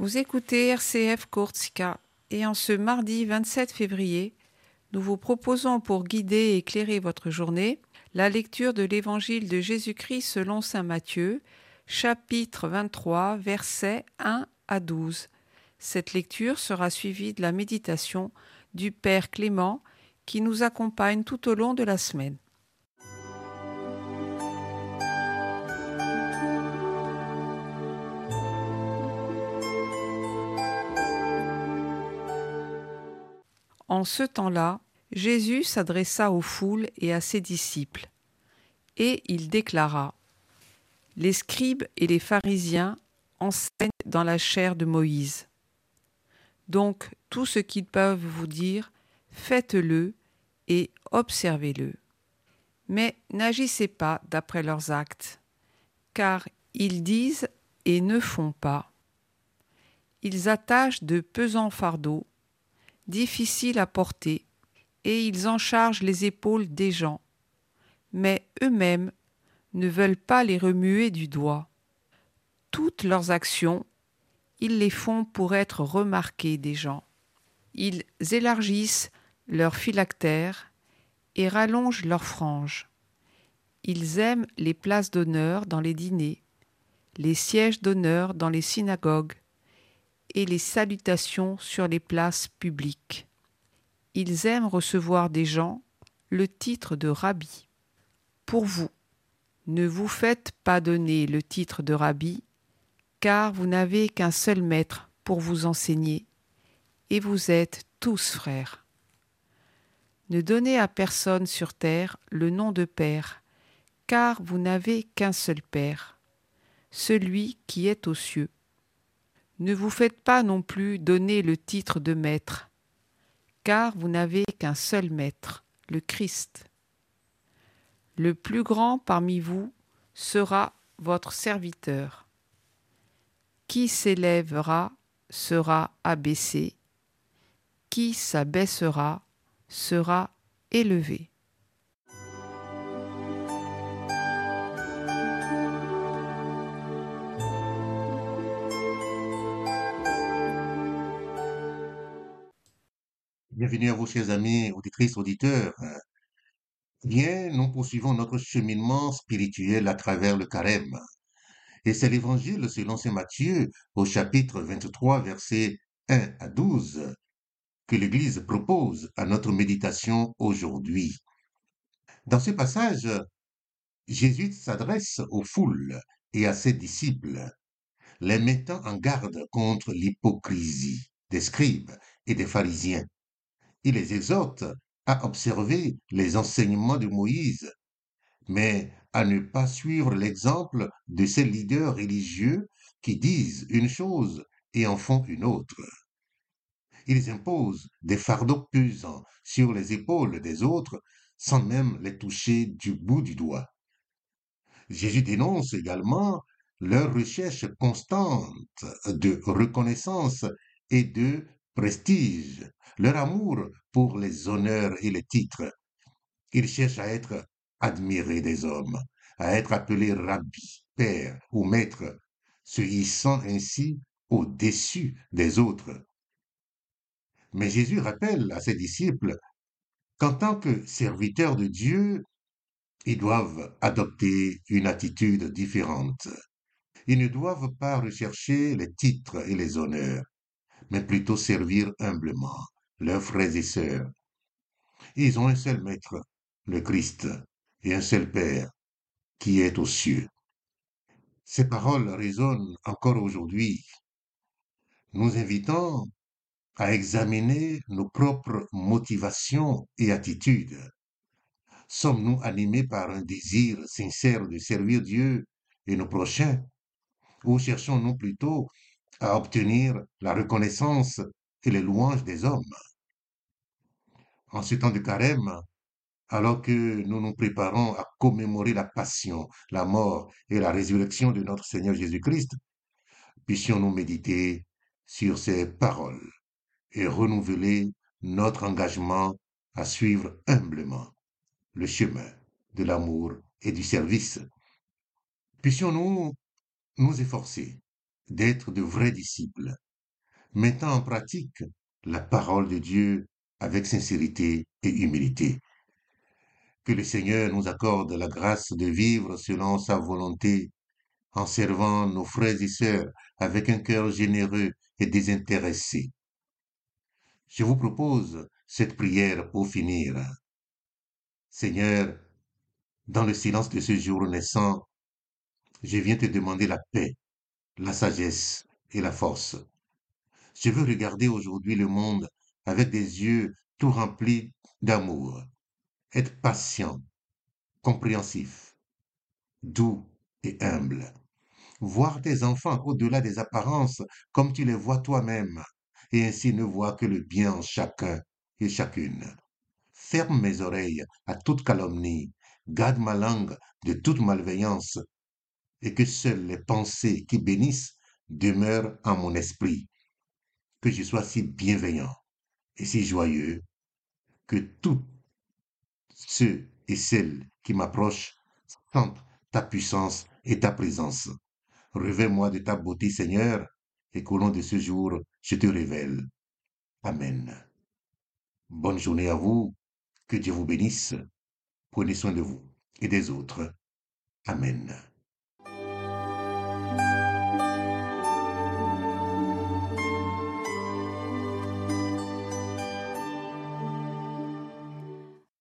Vous écoutez RCF Courtsika et en ce mardi 27 février, nous vous proposons pour guider et éclairer votre journée la lecture de l'Évangile de Jésus-Christ selon Saint Matthieu, chapitre 23, versets 1 à 12. Cette lecture sera suivie de la méditation du Père Clément qui nous accompagne tout au long de la semaine. En ce temps-là, Jésus s'adressa aux foules et à ses disciples, et il déclara Les scribes et les pharisiens enseignent dans la chair de Moïse. Donc tout ce qu'ils peuvent vous dire, faites-le et observez-le. Mais n'agissez pas d'après leurs actes, car ils disent et ne font pas. Ils attachent de pesants fardeaux, difficiles à porter, et ils en chargent les épaules des gens, mais eux-mêmes ne veulent pas les remuer du doigt. Toutes leurs actions, ils les font pour être remarqués des gens. Ils élargissent leurs phylactères et rallongent leurs franges. Ils aiment les places d'honneur dans les dîners, les sièges d'honneur dans les synagogues et les salutations sur les places publiques. Ils aiment recevoir des gens le titre de rabbi. Pour vous, ne vous faites pas donner le titre de rabbi, car vous n'avez qu'un seul maître pour vous enseigner, et vous êtes tous frères. Ne donnez à personne sur terre le nom de Père, car vous n'avez qu'un seul Père, celui qui est aux cieux. Ne vous faites pas non plus donner le titre de Maître, car vous n'avez qu'un seul Maître, le Christ. Le plus grand parmi vous sera votre serviteur. Qui s'élèvera sera abaissé, qui s'abaissera sera élevé. Bienvenue à vous, chers amis, auditrices, auditeurs. Bien, nous poursuivons notre cheminement spirituel à travers le carême. Et c'est l'évangile selon saint Matthieu au chapitre 23, versets 1 à 12 que l'Église propose à notre méditation aujourd'hui. Dans ce passage, Jésus s'adresse aux foules et à ses disciples, les mettant en garde contre l'hypocrisie des scribes et des pharisiens. Il les exhorte à observer les enseignements de Moïse, mais à ne pas suivre l'exemple de ces leaders religieux qui disent une chose et en font une autre. Ils imposent des fardeaux pesants sur les épaules des autres sans même les toucher du bout du doigt. Jésus dénonce également leur recherche constante de reconnaissance et de prestige, leur amour pour les honneurs et les titres. Ils cherchent à être admirés des hommes, à être appelés rabbi, père ou maître, se hissant ainsi au-dessus des autres. Mais Jésus rappelle à ses disciples qu'en tant que serviteurs de Dieu, ils doivent adopter une attitude différente. Ils ne doivent pas rechercher les titres et les honneurs, mais plutôt servir humblement leurs frères et sœurs. Ils ont un seul maître, le Christ, et un seul Père, qui est aux cieux. Ces paroles résonnent encore aujourd'hui, nous invitant à examiner nos propres motivations et attitudes. Sommes-nous animés par un désir sincère de servir Dieu et nos prochains ou cherchons-nous plutôt à obtenir la reconnaissance et les louanges des hommes En ce temps de carême, alors que nous nous préparons à commémorer la passion, la mort et la résurrection de notre Seigneur Jésus-Christ, puissions-nous méditer sur ces paroles et renouveler notre engagement à suivre humblement le chemin de l'amour et du service. Puissions-nous nous efforcer d'être de vrais disciples mettant en pratique la parole de Dieu avec sincérité et humilité. Que le Seigneur nous accorde la grâce de vivre selon sa volonté en servant nos frères et sœurs avec un cœur généreux et désintéressé. Je vous propose cette prière pour finir. Seigneur, dans le silence de ce jour naissant, je viens te demander la paix, la sagesse et la force. Je veux regarder aujourd'hui le monde avec des yeux tout remplis d'amour, être patient, compréhensif, doux et humble. Voir tes enfants au-delà des apparences comme tu les vois toi-même, et ainsi ne voir que le bien en chacun et chacune. Ferme mes oreilles à toute calomnie, garde ma langue de toute malveillance, et que seules les pensées qui bénissent demeurent en mon esprit. Que je sois si bienveillant et si joyeux que tous ceux et celles qui m'approchent sentent ta puissance et ta présence. Revêt-moi de ta beauté, Seigneur, et qu'au long de ce jour, je te révèle. Amen. Bonne journée à vous, que Dieu vous bénisse. Prenez soin de vous et des autres. Amen.